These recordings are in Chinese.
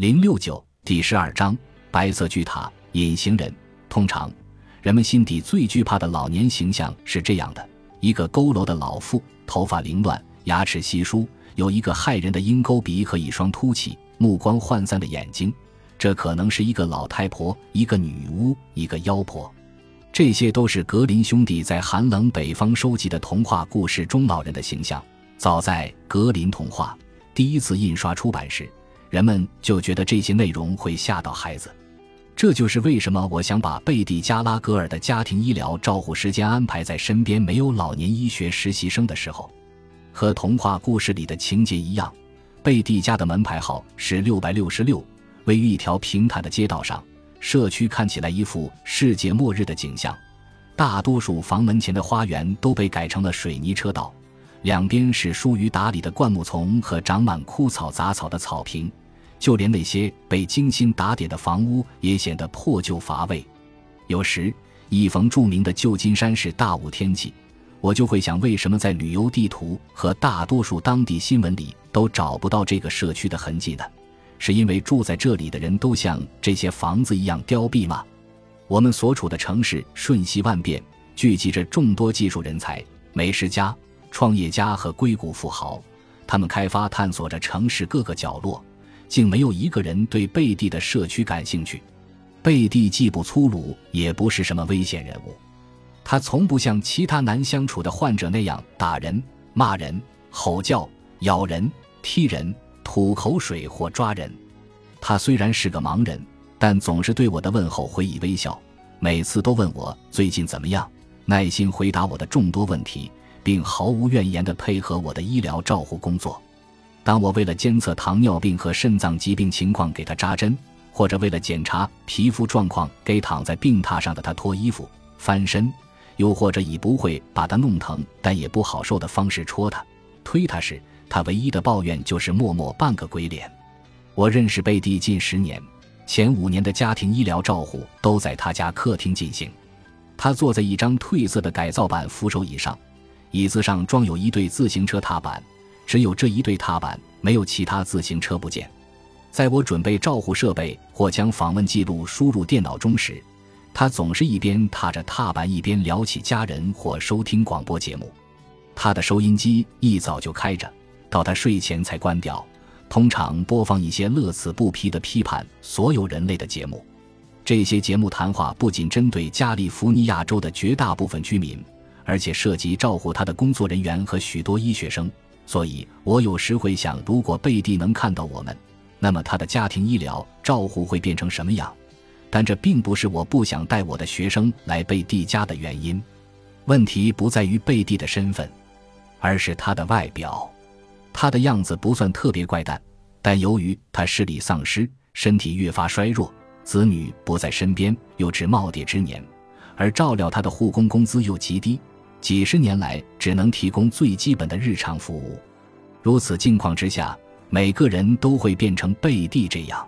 零六九第十二章白色巨塔隐形人。通常，人们心底最惧怕的老年形象是这样的：一个佝偻的老妇，头发凌乱，牙齿稀疏，有一个骇人的鹰钩鼻和一双凸起、目光涣散的眼睛。这可能是一个老太婆，一个女巫，一个妖婆。这些都是格林兄弟在寒冷北方收集的童话故事中老人的形象。早在《格林童话》第一次印刷出版时，人们就觉得这些内容会吓到孩子。这就是为什么我想把贝蒂·加拉格尔的家庭医疗照护时间安排在身边没有老年医学实习生的时候。和童话故事里的情节一样，贝蒂家的门牌号是六百六十六。位于一条平坦的街道上，社区看起来一副世界末日的景象。大多数房门前的花园都被改成了水泥车道，两边是疏于打理的灌木丛和长满枯草杂草的草坪。就连那些被精心打点的房屋也显得破旧乏味。有时，一逢著名的旧金山市大雾天气，我就会想，为什么在旅游地图和大多数当地新闻里都找不到这个社区的痕迹呢？是因为住在这里的人都像这些房子一样凋敝吗？我们所处的城市瞬息万变，聚集着众多技术人才、美食家、创业家和硅谷富豪，他们开发探索着城市各个角落，竟没有一个人对贝蒂的社区感兴趣。贝蒂既不粗鲁，也不是什么危险人物，他从不像其他难相处的患者那样打人、骂人、吼叫、咬人、踢人。吐口水或抓人，他虽然是个盲人，但总是对我的问候回以微笑。每次都问我最近怎么样，耐心回答我的众多问题，并毫无怨言地配合我的医疗照护工作。当我为了监测糖尿病和肾脏疾病情况给他扎针，或者为了检查皮肤状况给躺在病榻上的他脱衣服、翻身，又或者以不会把他弄疼但也不好受的方式戳他、推他时，他唯一的抱怨就是默默半个鬼脸。我认识贝蒂近十年，前五年的家庭医疗照护都在他家客厅进行。他坐在一张褪色的改造版扶手椅上，椅子上装有一对自行车踏板，只有这一对踏板，没有其他自行车部件。在我准备照护设备或将访问记录输入电脑中时，他总是一边踏着踏板一边聊起家人或收听广播节目。他的收音机一早就开着。到他睡前才关掉，通常播放一些乐此不疲的批判所有人类的节目。这些节目谈话不仅针对加利福尼亚州的绝大部分居民，而且涉及照顾他的工作人员和许多医学生。所以我有时会想，如果贝蒂能看到我们，那么他的家庭医疗照护会变成什么样？但这并不是我不想带我的学生来贝蒂家的原因。问题不在于贝蒂的身份，而是他的外表。他的样子不算特别怪诞，但由于他视力丧失，身体越发衰弱，子女不在身边，又至耄耋之年，而照料他的护工工资又极低，几十年来只能提供最基本的日常服务。如此境况之下，每个人都会变成贝蒂这样。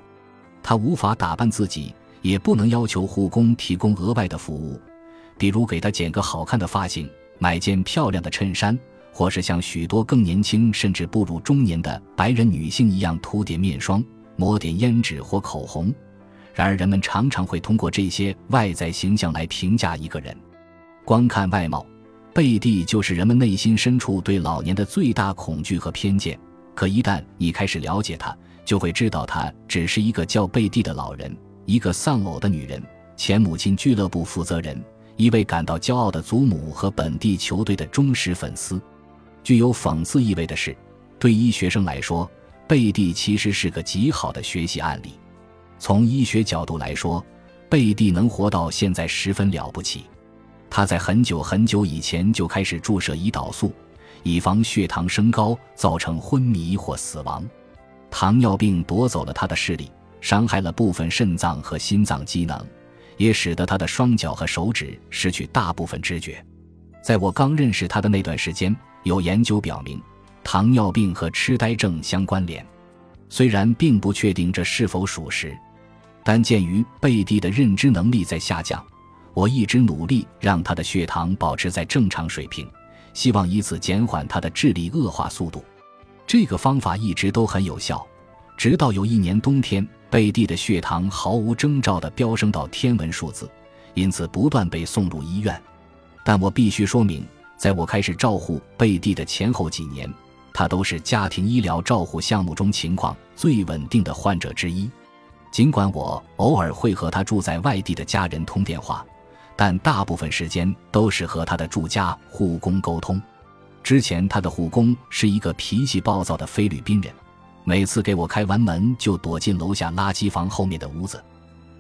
他无法打扮自己，也不能要求护工提供额外的服务，比如给他剪个好看的发型，买件漂亮的衬衫。或是像许多更年轻甚至步入中年的白人女性一样涂点面霜、抹点胭脂或口红。然而，人们常常会通过这些外在形象来评价一个人。光看外貌，贝蒂就是人们内心深处对老年的最大恐惧和偏见。可一旦你开始了解他，就会知道他只是一个叫贝蒂的老人，一个丧偶的女人，前母亲俱乐部负责人，一位感到骄傲的祖母和本地球队的忠实粉丝。具有讽刺意味的是，对医学生来说，贝蒂其实是个极好的学习案例。从医学角度来说，贝蒂能活到现在十分了不起。他在很久很久以前就开始注射胰岛素，以防血糖升高造成昏迷或死亡。糖尿病夺走了他的视力，伤害了部分肾脏和心脏机能，也使得他的双脚和手指失去大部分知觉。在我刚认识他的那段时间。有研究表明，糖尿病和痴呆症相关联。虽然并不确定这是否属实，但鉴于贝蒂的认知能力在下降，我一直努力让他的血糖保持在正常水平，希望以此减缓他的智力恶化速度。这个方法一直都很有效，直到有一年冬天，贝蒂的血糖毫无征兆地飙升到天文数字，因此不断被送入医院。但我必须说明，在我开始照护贝蒂的前后几年，他都是家庭医疗照护项目中情况最稳定的患者之一。尽管我偶尔会和他住在外地的家人通电话，但大部分时间都是和他的住家护工沟通。之前他的护工是一个脾气暴躁的菲律宾人。每次给我开完门，就躲进楼下垃圾房后面的屋子。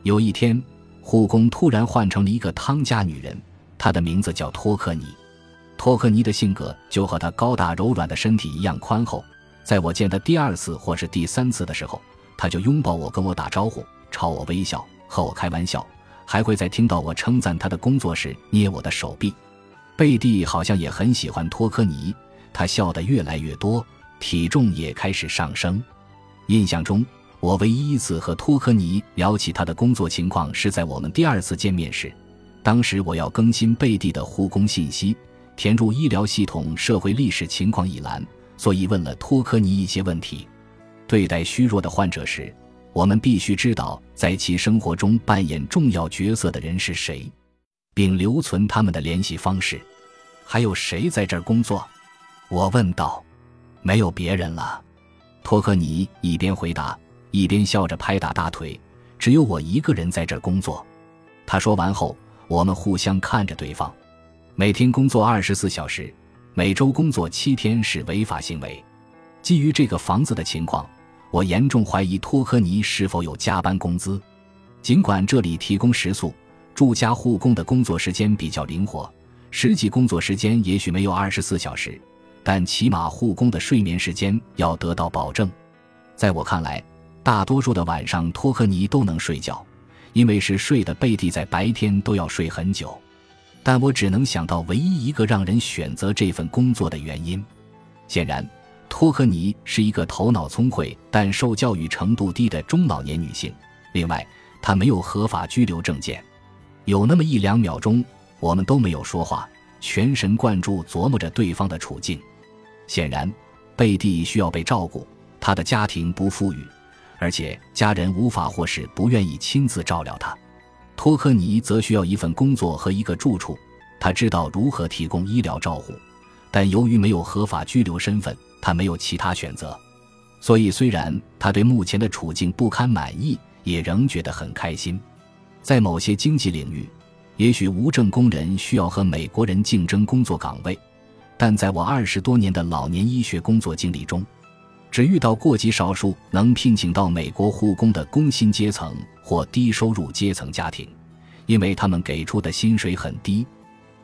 有一天，护工突然换成了一个汤家女人，她的名字叫托克尼。托克尼的性格就和她高大柔软的身体一样宽厚。在我见她第二次或是第三次的时候，她就拥抱我，跟我打招呼，朝我微笑，和我开玩笑，还会在听到我称赞他的工作时捏我的手臂。贝蒂好像也很喜欢托科尼，他笑得越来越多。体重也开始上升。印象中，我唯一一次和托科尼聊起他的工作情况是在我们第二次见面时。当时我要更新贝蒂的护工信息，填入医疗系统社会历史情况一栏，所以问了托科尼一些问题。对待虚弱的患者时，我们必须知道在其生活中扮演重要角色的人是谁，并留存他们的联系方式。还有谁在这儿工作？我问道。没有别人了，托克尼一边回答，一边笑着拍打大腿。只有我一个人在这儿工作。他说完后，我们互相看着对方。每天工作二十四小时，每周工作七天是违法行为。基于这个房子的情况，我严重怀疑托克尼是否有加班工资。尽管这里提供食宿，住家护工的工作时间比较灵活，实际工作时间也许没有二十四小时。但起码护工的睡眠时间要得到保证。在我看来，大多数的晚上托克尼都能睡觉，因为是睡的贝蒂在白天都要睡很久。但我只能想到唯一一个让人选择这份工作的原因。显然，托克尼是一个头脑聪慧但受教育程度低的中老年女性。另外，她没有合法居留证件。有那么一两秒钟，我们都没有说话，全神贯注琢磨着对方的处境。显然，贝蒂需要被照顾。他的家庭不富裕，而且家人无法或是不愿意亲自照料他。托克尼则需要一份工作和一个住处。他知道如何提供医疗照护，但由于没有合法居留身份，他没有其他选择。所以，虽然他对目前的处境不堪满意，也仍觉得很开心。在某些经济领域，也许无证工人需要和美国人竞争工作岗位。但在我二十多年的老年医学工作经历中，只遇到过极少数能聘请到美国护工的工薪阶层或低收入阶层家庭，因为他们给出的薪水很低。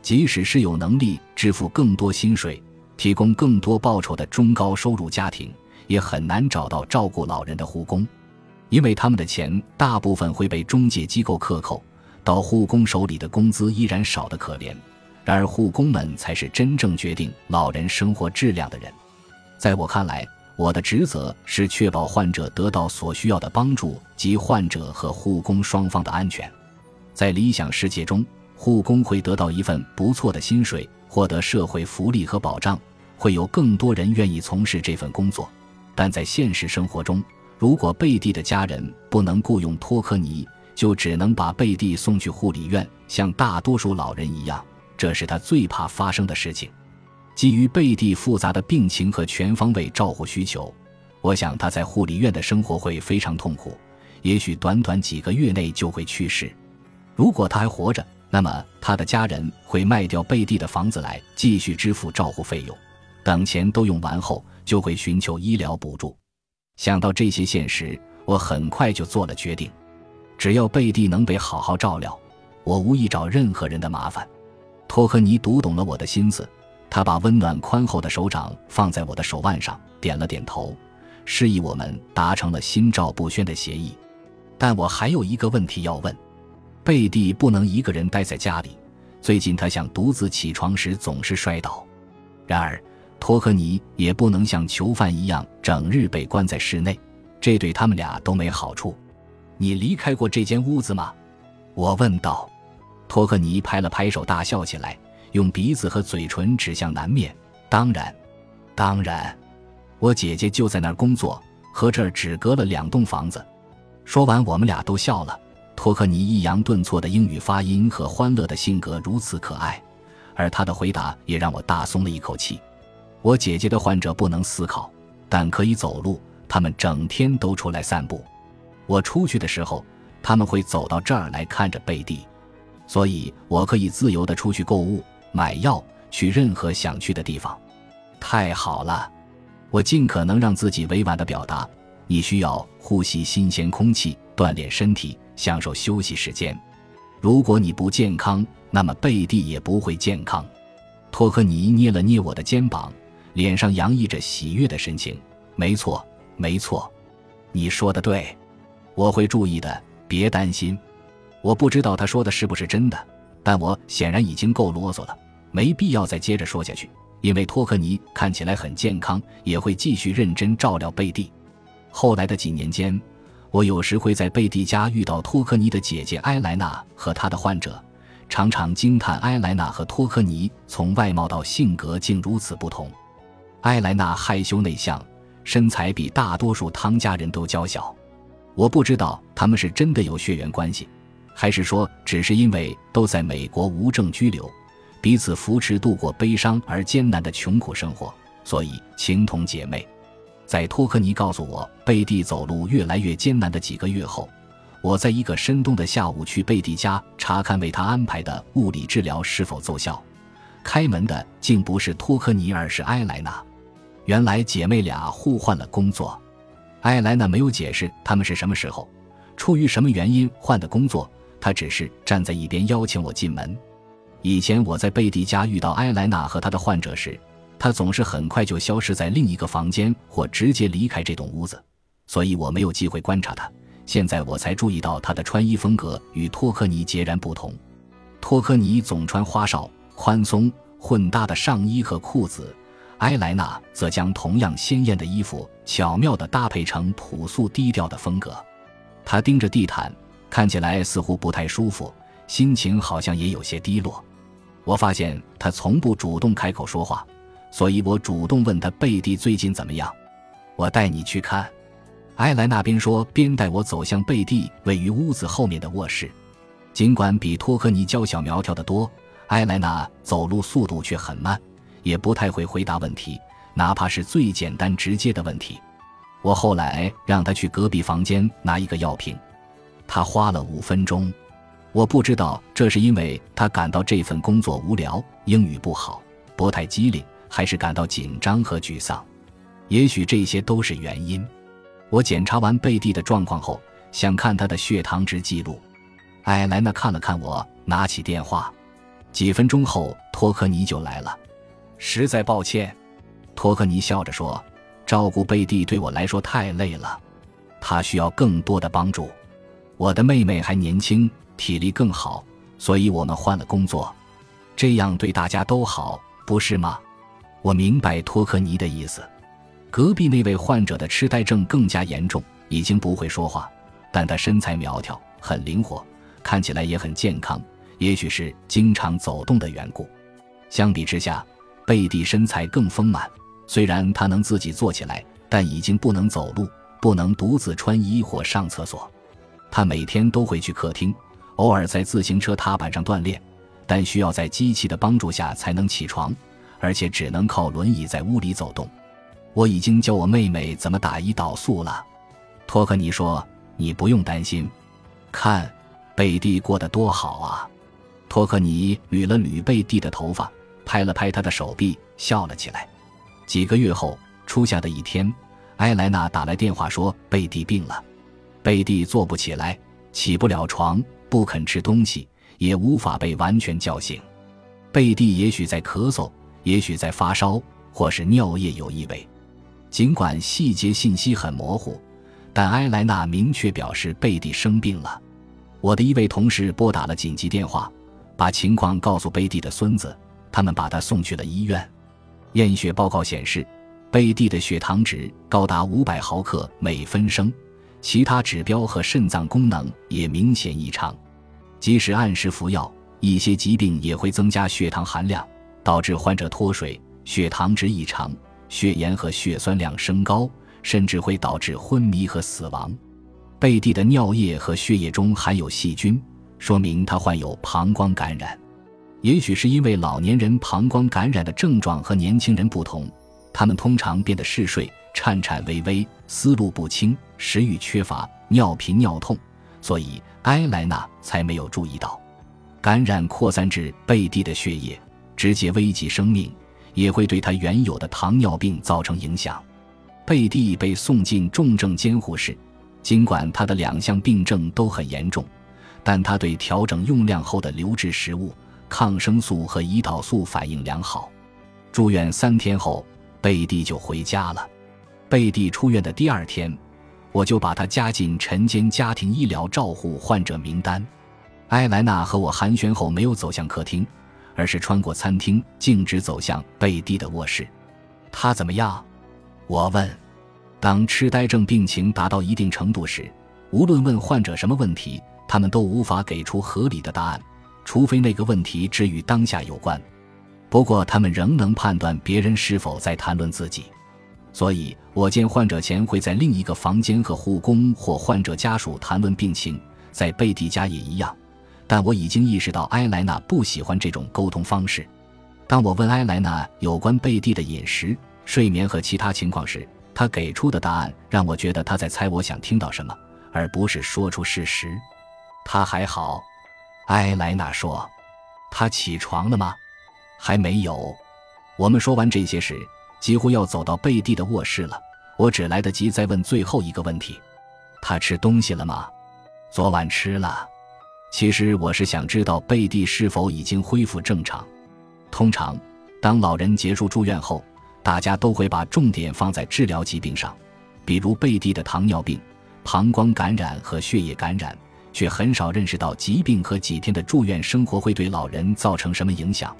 即使是有能力支付更多薪水、提供更多报酬的中高收入家庭，也很难找到照顾老人的护工，因为他们的钱大部分会被中介机构克扣，到护工手里的工资依然少得可怜。然而，护工们才是真正决定老人生活质量的人。在我看来，我的职责是确保患者得到所需要的帮助及患者和护工双方的安全。在理想世界中，护工会得到一份不错的薪水，获得社会福利和保障，会有更多人愿意从事这份工作。但在现实生活中，如果贝蒂的家人不能雇佣托克尼，就只能把贝蒂送去护理院，像大多数老人一样。这是他最怕发生的事情。基于贝蒂复杂的病情和全方位照护需求，我想他在护理院的生活会非常痛苦，也许短短几个月内就会去世。如果他还活着，那么他的家人会卖掉贝蒂的房子来继续支付照护费用。等钱都用完后，就会寻求医疗补助。想到这些现实，我很快就做了决定：只要贝蒂能被好好照料，我无意找任何人的麻烦。托克尼读懂了我的心思，他把温暖宽厚的手掌放在我的手腕上，点了点头，示意我们达成了心照不宣的协议。但我还有一个问题要问：贝蒂不能一个人待在家里，最近他想独自起床时总是摔倒。然而，托克尼也不能像囚犯一样整日被关在室内，这对他们俩都没好处。你离开过这间屋子吗？我问道。托克尼拍了拍手，大笑起来，用鼻子和嘴唇指向南面。当然，当然，我姐姐就在那儿工作。和这儿只隔了两栋房子。说完，我们俩都笑了。托克尼抑扬顿挫的英语发音和欢乐的性格如此可爱，而他的回答也让我大松了一口气。我姐姐的患者不能思考，但可以走路，他们整天都出来散步。我出去的时候，他们会走到这儿来看着贝蒂，所以我可以自由地出去购物、买药，去任何想去的地方。太好了，我尽可能让自己委婉地表达：你需要呼吸新鲜空气，锻炼身体。享受休息时间。如果你不健康，那么贝蒂也不会健康。托克尼捏了捏我的肩膀，脸上洋溢着喜悦的神情。没错，没错，你说的对，我会注意的，别担心。我不知道他说的是不是真的，但我显然已经够啰嗦了，没必要再接着说下去。因为托克尼看起来很健康，也会继续认真照料贝蒂。后来的几年间。我有时会在贝蒂家遇到托克尼的姐姐埃莱娜和她的患者，常常惊叹埃莱娜和托克尼从外貌到性格竟如此不同。埃莱娜害羞内向，身材比大多数汤家人都娇小。我不知道他们是真的有血缘关系，还是说只是因为都在美国无证居留，彼此扶持度过悲伤而艰难的穷苦生活，所以情同姐妹。在托克尼告诉我贝蒂走路越来越艰难的几个月后，我在一个深冬的下午去贝蒂家查看为他安排的物理治疗是否奏效。开门的竟不是托克尼，而是埃莱娜。原来姐妹俩互换了工作。埃莱娜没有解释他们是什么时候、出于什么原因换的工作，她只是站在一边邀请我进门。以前我在贝蒂家遇到埃莱娜和她的患者时。他总是很快就消失在另一个房间，或直接离开这栋屋子，所以我没有机会观察他。现在我才注意到他的穿衣风格与托克尼截然不同。托克尼总穿花哨、宽松、混搭的上衣和裤子，埃莱娜则将同样鲜艳的衣服巧妙地搭配成朴素低调的风格。他盯着地毯，看起来似乎不太舒服，心情好像也有些低落。我发现他从不主动开口说话。所以我主动问他贝蒂最近怎么样，我带你去看。埃莱娜边说边带我走向贝蒂位于屋子后面的卧室。尽管比托克尼娇小苗条的多，埃莱娜走路速度却很慢，也不太会回答问题，哪怕是最简单直接的问题。我后来让他去隔壁房间拿一个药瓶，他花了五分钟。我不知道这是因为他感到这份工作无聊，英语不好，不太机灵。还是感到紧张和沮丧，也许这些都是原因。我检查完贝蒂的状况后，想看他的血糖值记录。艾莱娜看了看我，拿起电话。几分钟后，托克尼就来了。实在抱歉，托克尼笑着说：“照顾贝蒂对我来说太累了，他需要更多的帮助。我的妹妹还年轻，体力更好，所以我们换了工作，这样对大家都好，不是吗？”我明白托克尼的意思。隔壁那位患者的痴呆症更加严重，已经不会说话，但他身材苗条，很灵活，看起来也很健康。也许是经常走动的缘故。相比之下，贝蒂身材更丰满。虽然她能自己坐起来，但已经不能走路，不能独自穿衣或上厕所。他每天都会去客厅，偶尔在自行车踏板上锻炼，但需要在机器的帮助下才能起床。而且只能靠轮椅在屋里走动。我已经教我妹妹怎么打胰岛素了。托克尼说：“你不用担心，看贝蒂过得多好啊。”托克尼捋了捋贝蒂的头发，拍了拍他的手臂，笑了起来。几个月后，初夏的一天，埃莱娜打来电话说贝蒂病了。贝蒂坐不起来，起不了床，不肯吃东西，也无法被完全叫醒。贝蒂也许在咳嗽。也许在发烧，或是尿液有异味。尽管细节信息很模糊，但埃莱娜明确表示贝蒂生病了。我的一位同事拨打了紧急电话，把情况告诉贝蒂的孙子，他们把他送去了医院。验血报告显示，贝蒂的血糖值高达五百毫克每分升，其他指标和肾脏功能也明显异常。即使按时服药，一些疾病也会增加血糖含量。导致患者脱水、血糖值异常、血盐和血酸量升高，甚至会导致昏迷和死亡。贝蒂的尿液和血液中含有细菌，说明他患有膀胱感染。也许是因为老年人膀胱感染的症状和年轻人不同，他们通常变得嗜睡、颤颤巍巍、思路不清、食欲缺乏、尿频尿痛，所以埃莱娜才没有注意到。感染扩散至贝蒂的血液，直接危及生命，也会对他原有的糖尿病造成影响。贝蒂被送进重症监护室，尽管他的两项病症都很严重，但他对调整用量后的流质食物。抗生素和胰岛素反应良好，住院三天后，贝蒂就回家了。贝蒂出院的第二天，我就把他加进晨间家庭医疗照护患者名单。埃莱娜和我寒暄后，没有走向客厅，而是穿过餐厅，径直走向贝蒂的卧室。他怎么样？我问。当痴呆症病情达到一定程度时，无论问患者什么问题，他们都无法给出合理的答案。除非那个问题只与当下有关，不过他们仍能判断别人是否在谈论自己。所以我见患者前会在另一个房间和护工或患者家属谈论病情，在贝蒂家也一样。但我已经意识到埃莱娜不喜欢这种沟通方式。当我问埃莱娜有关贝蒂的饮食、睡眠和其他情况时，她给出的答案让我觉得她在猜我想听到什么，而不是说出事实。她还好。埃莱娜说：“他起床了吗？还没有。”我们说完这些时，几乎要走到贝蒂的卧室了。我只来得及再问最后一个问题：“他吃东西了吗？”“昨晚吃了。”其实我是想知道贝蒂是否已经恢复正常。通常，当老人结束住院后，大家都会把重点放在治疗疾病上，比如贝蒂的糖尿病、膀胱感染和血液感染。却很少认识到疾病和几天的住院生活会对老人造成什么影响。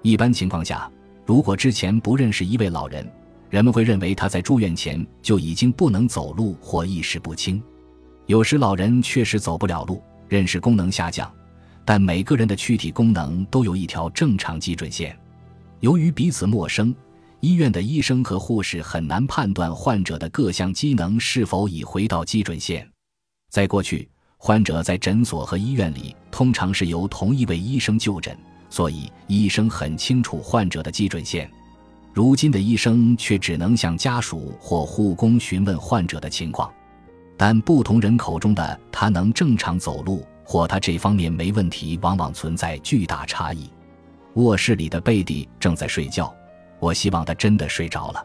一般情况下，如果之前不认识一位老人，人们会认为他在住院前就已经不能走路或意识不清。有时老人确实走不了路，认识功能下降，但每个人的躯体功能都有一条正常基准线。由于彼此陌生，医院的医生和护士很难判断患者的各项机能是否已回到基准线。在过去。患者在诊所和医院里通常是由同一位医生就诊，所以医生很清楚患者的基准线。如今的医生却只能向家属或护工询问患者的情况，但不同人口中的他能正常走路或他这方面没问题，往往存在巨大差异。卧室里的贝蒂正在睡觉，我希望他真的睡着了。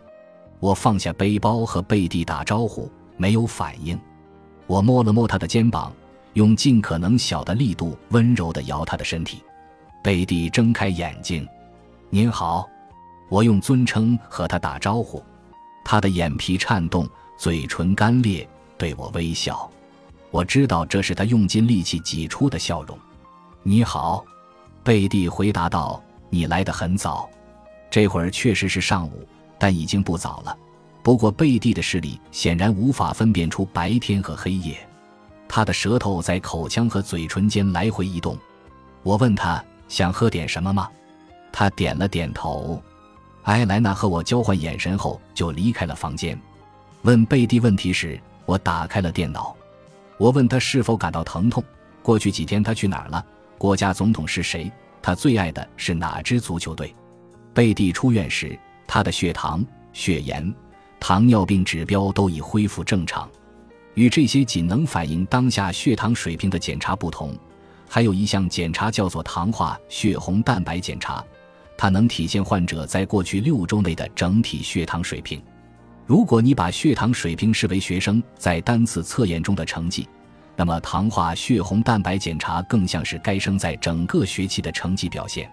我放下背包和贝蒂打招呼，没有反应。我摸了摸他的肩膀。用尽可能小的力度，温柔地摇他的身体。贝蒂睁开眼睛，“您好。”我用尊称和他打招呼。他的眼皮颤动，嘴唇干裂，对我微笑。我知道这是他用尽力气挤出的笑容。“你好。”贝蒂回答道，“你来得很早。这会儿确实是上午，但已经不早了。不过贝蒂的视力显然无法分辨出白天和黑夜。”他的舌头在口腔和嘴唇间来回移动。我问他想喝点什么吗？他点了点头。埃莱娜和我交换眼神后就离开了房间。问贝蒂问题时，我打开了电脑。我问他是否感到疼痛。过去几天他去哪儿了？国家总统是谁？他最爱的是哪支足球队？贝蒂出院时，他的血糖、血盐、糖尿病指标都已恢复正常。与这些仅能反映当下血糖水平的检查不同，还有一项检查叫做糖化血红蛋白检查，它能体现患者在过去六周内的整体血糖水平。如果你把血糖水平视为学生在单次测验中的成绩，那么糖化血红蛋白检查更像是该生在整个学期的成绩表现。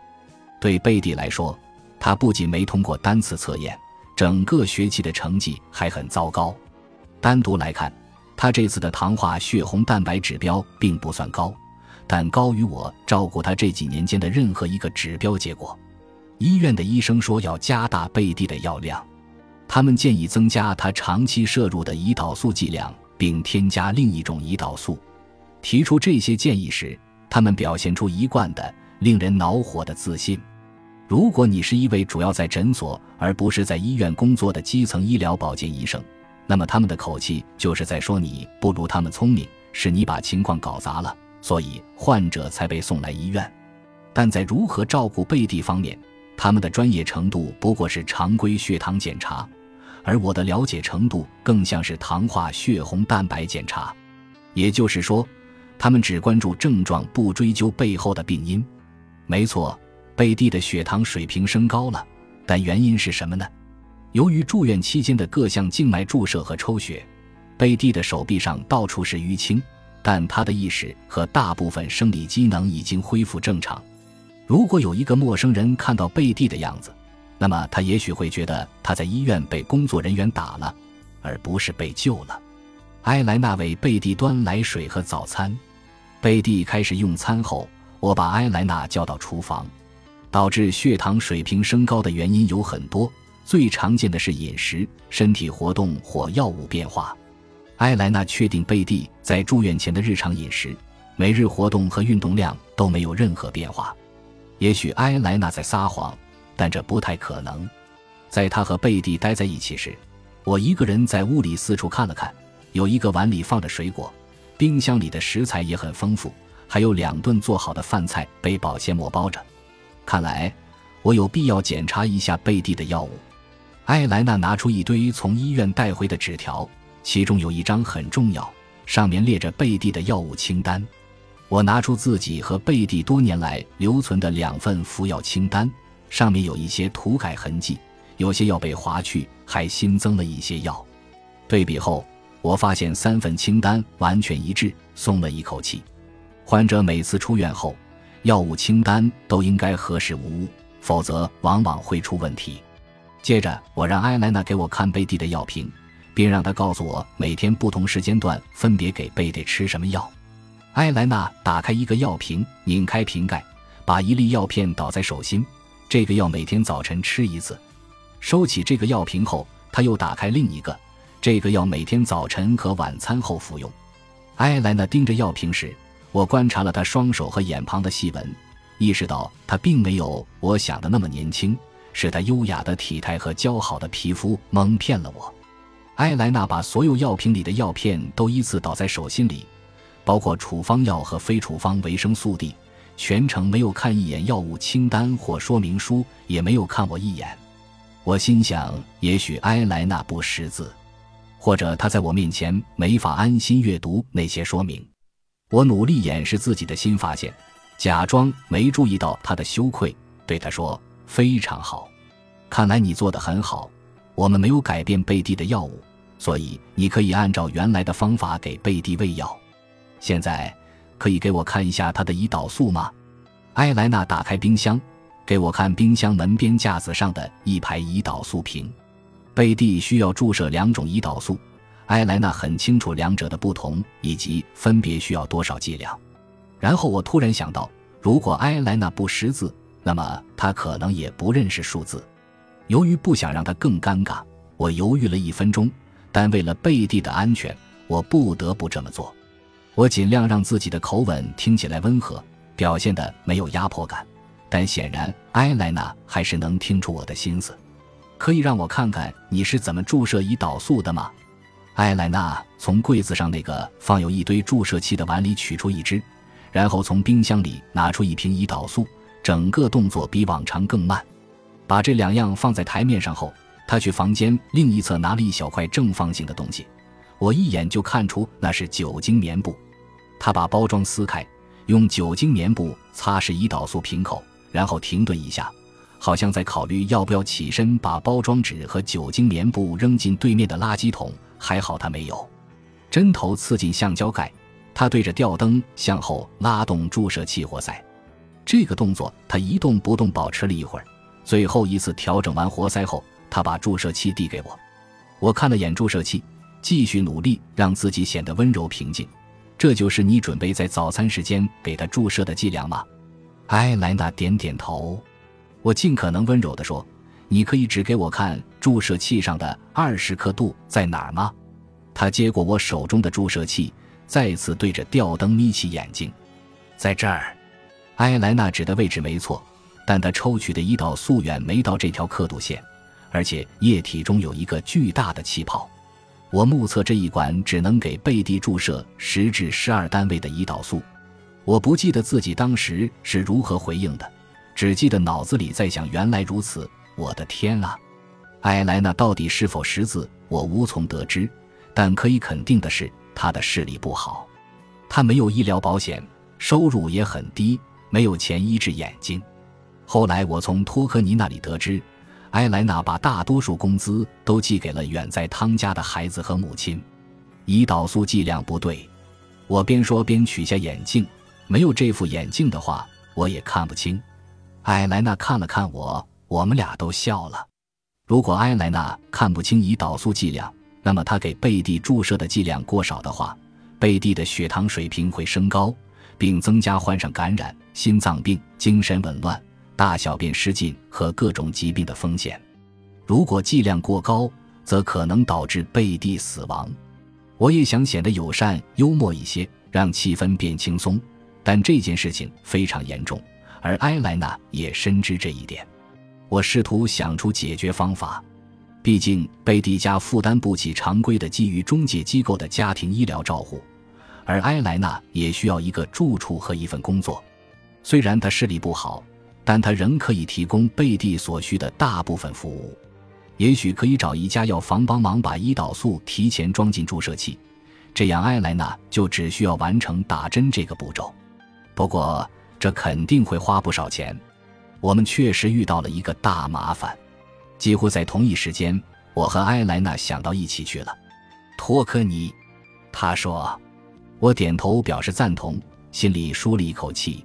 对贝蒂来说，他不仅没通过单次测验，整个学期的成绩还很糟糕。单独来看。他这次的糖化血红蛋白指标并不算高，但高于我照顾他这几年间的任何一个指标结果。医院的医生说要加大贝蒂的药量，他们建议增加他长期摄入的胰岛素剂量，并添加另一种胰岛素。提出这些建议时，他们表现出一贯的令人恼火的自信。如果你是一位主要在诊所而不是在医院工作的基层医疗保健医生，那么他们的口气就是在说你不如他们聪明，是你把情况搞砸了，所以患者才被送来医院。但在如何照顾贝蒂方面，他们的专业程度不过是常规血糖检查，而我的了解程度更像是糖化血红蛋白检查。也就是说，他们只关注症状，不追究背后的病因。没错，贝蒂的血糖水平升高了，但原因是什么呢？由于住院期间的各项静脉注射和抽血，贝蒂的手臂上到处是淤青，但他的意识和大部分生理机能已经恢复正常。如果有一个陌生人看到贝蒂的样子，那么他也许会觉得他在医院被工作人员打了，而不是被救了。埃莱娜为贝蒂端来水和早餐。贝蒂开始用餐后，我把埃莱娜叫到厨房。导致血糖水平升高的原因有很多，最常见的是饮食、身体活动或药物变化。埃莱娜确定贝蒂在住院前的日常饮食、每日活动和运动量都没有任何变化。也许埃莱娜在撒谎，但这不太可能。在他和贝蒂待在一起时，我一个人在屋里四处看了看。有一个碗里放着水果，冰箱里的食材也很丰富，还有两顿做好的饭菜被保鲜膜包着。看来我有必要检查一下贝蒂的药物。艾莱娜拿出一堆从医院带回的纸条，其中有一张很重要，上面列着贝蒂的药物清单。我拿出自己和贝蒂多年来留存的两份服药清单，上面有一些涂改痕迹，有些药被划去，还新增了一些药。对比后，我发现三份清单完全一致，松了一口气。患者每次出院后，药物清单都应该核实无误，否则往往会出问题。接着，我让埃莱娜给我看贝蒂的药瓶，并让她告诉我每天不同时间段分别给贝蒂吃什么药。埃莱娜打开一个药瓶，拧开瓶盖，把一粒药片倒在手心。这个药每天早晨吃一次。收起这个药瓶后，他又打开另一个。这个药每天早晨和晚餐后服用。埃莱娜盯着药瓶时，我观察了她双手和眼旁的细纹，意识到她并没有我想的那么年轻。是她优雅的体态和姣好的皮肤蒙骗了我。埃莱娜把所有药瓶里的药片都依次倒在手心里。包括处方药和非处方维生素 D，全程没有看一眼药物清单或说明书，也没有看我一眼。我心想，也许埃莱娜不识字，或者她在我面前没法安心阅读那些说明。我努力掩饰自己的新发现，假装没注意到她的羞愧，对她说：“非常好，看来你做的很好。我们没有改变贝蒂的药物，所以你可以按照原来的方法给贝蒂喂药。”现在可以给我看一下他的胰岛素吗？埃莱娜打开冰箱，给我看冰箱门边架子上的一排胰岛素瓶。贝蒂需要注射两种胰岛素，埃莱娜很清楚两者的不同以及分别需要多少剂量。然后我突然想到，如果埃莱娜不识字，那么她可能也不认识数字。由于不想让她更尴尬，我犹豫了一分钟，但为了贝蒂的安全，我不得不这么做。我尽量让自己的口吻听起来温和，表现的没有压迫感，但显然埃莱娜还是能听出我的心思。可以让我看看你是怎么注射胰岛素的吗？埃莱娜从柜子上那个放有一堆注射器的碗里取出一支，然后从冰箱里拿出一瓶胰岛素，整个动作比往常更慢。把这两样放在台面上后，她去房间另一侧拿了一小块正方形的东西，我一眼就看出那是酒精棉布。他把包装撕开，用酒精棉布擦拭胰岛素瓶口，然后停顿一下，好像在考虑要不要起身把包装纸和酒精棉布扔进对面的垃圾桶。还好他没有。针头刺进橡胶盖，他对着吊灯向后拉动注射器活塞。这个动作他一动不动保持了一会儿。最后一次调整完活塞后，他把注射器递给我。我看了眼注射器，继续努力让自己显得温柔平静。这就是你准备在早餐时间给他注射的剂量吗？埃莱娜点点头。我尽可能温柔地说：“你可以指给我看注射器上的二十刻度在哪儿吗？”他接过我手中的注射器，再次对着吊灯眯起眼睛：“在这儿。”埃莱娜指的位置没错，但他抽取的胰岛素远没到这条刻度线，而且液体中有一个巨大的气泡。我目测这一管只能给贝蒂注射十至十二单位的胰岛素。我不记得自己当时是如何回应的，只记得脑子里在想：原来如此，我的天啊！艾莱娜到底是否识字，我无从得知。但可以肯定的是，她的视力不好，她没有医疗保险，收入也很低，没有钱医治眼睛。后来我从托科尼那里得知，埃莱娜把大多数工资都寄给了远在汤加的孩子和母亲。胰岛素剂量不对，我边说边取下眼镜，没有这副眼镜的话，我也看不清。埃莱娜看了看我，我们俩都笑了。如果埃莱娜看不清胰岛素剂量，那么她给贝蒂注射的剂量过少的话，贝蒂的血糖水平会升高，并增加患上感染、心脏病、精神紊乱、大小便失禁和各种疾病的风险。如果剂量过高，则可能导致贝蒂死亡。我也想显得友善、幽默一些，让气氛变轻松，但这件事情非常严重，而埃莱娜也深知这一点。我试图想出解决方法。毕竟，贝蒂家负担不起常规的基于中介机构的家庭医疗照护，而埃莱娜也需要一个住处和一份工作。虽然她视力不好，但他仍可以提供贝蒂所需的大部分服务。也许可以找一家药房帮忙把胰岛素提前装进注射器，这样埃莱娜就只需要完成打针这个步骤。不过，这肯定会花不少钱。我们确实遇到了一个大麻烦。几乎在同一时间，我和埃莱娜想到一起去了。托科尼，他说，我点头表示赞同，心里舒了一口气。